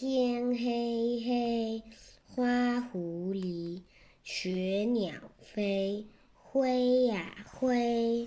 天黑黑，花狐狸雪鸟飞，灰呀灰。